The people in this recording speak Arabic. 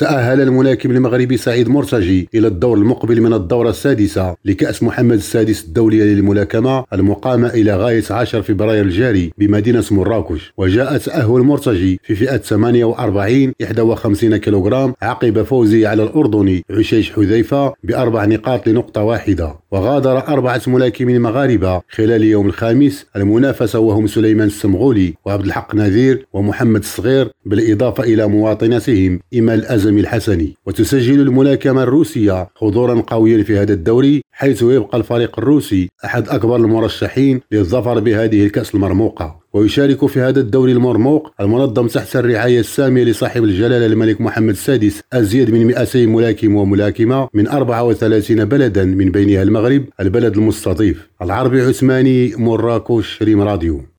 تأهل الملاكم المغربي سعيد مرتجي إلى الدور المقبل من الدورة السادسة لكأس محمد السادس الدولية للملاكمة المقامة إلى غاية 10 فبراير الجاري بمدينة مراكش. وجاء تأهل مرتجي في فئة 48 51 كيلوغرام عقب فوزه على الأردني عشيش حذيفة بأربع نقاط لنقطة واحدة. وغادر أربعة ملاكمين مغاربة خلال يوم الخامس المنافسة وهم سليمان السمغولي وعبد الحق نذير ومحمد الصغير بالإضافة إلى مواطنتهم إيمان الأزمي الحسني. وتسجل الملاكمة الروسية حضورا قويا في هذا الدوري حيث يبقى الفريق الروسي أحد أكبر المرشحين للظفر بهذه الكأس المرموقة. ويشارك في هذا الدوري المرموق المنظم تحت الرعاية السامية لصاحب الجلالة الملك محمد السادس أزيد من 200 ملاكم وملاكمة من 34 بلدا من بينها المغرب البلد المستضيف. العربي عثماني مراكش ريم راديو.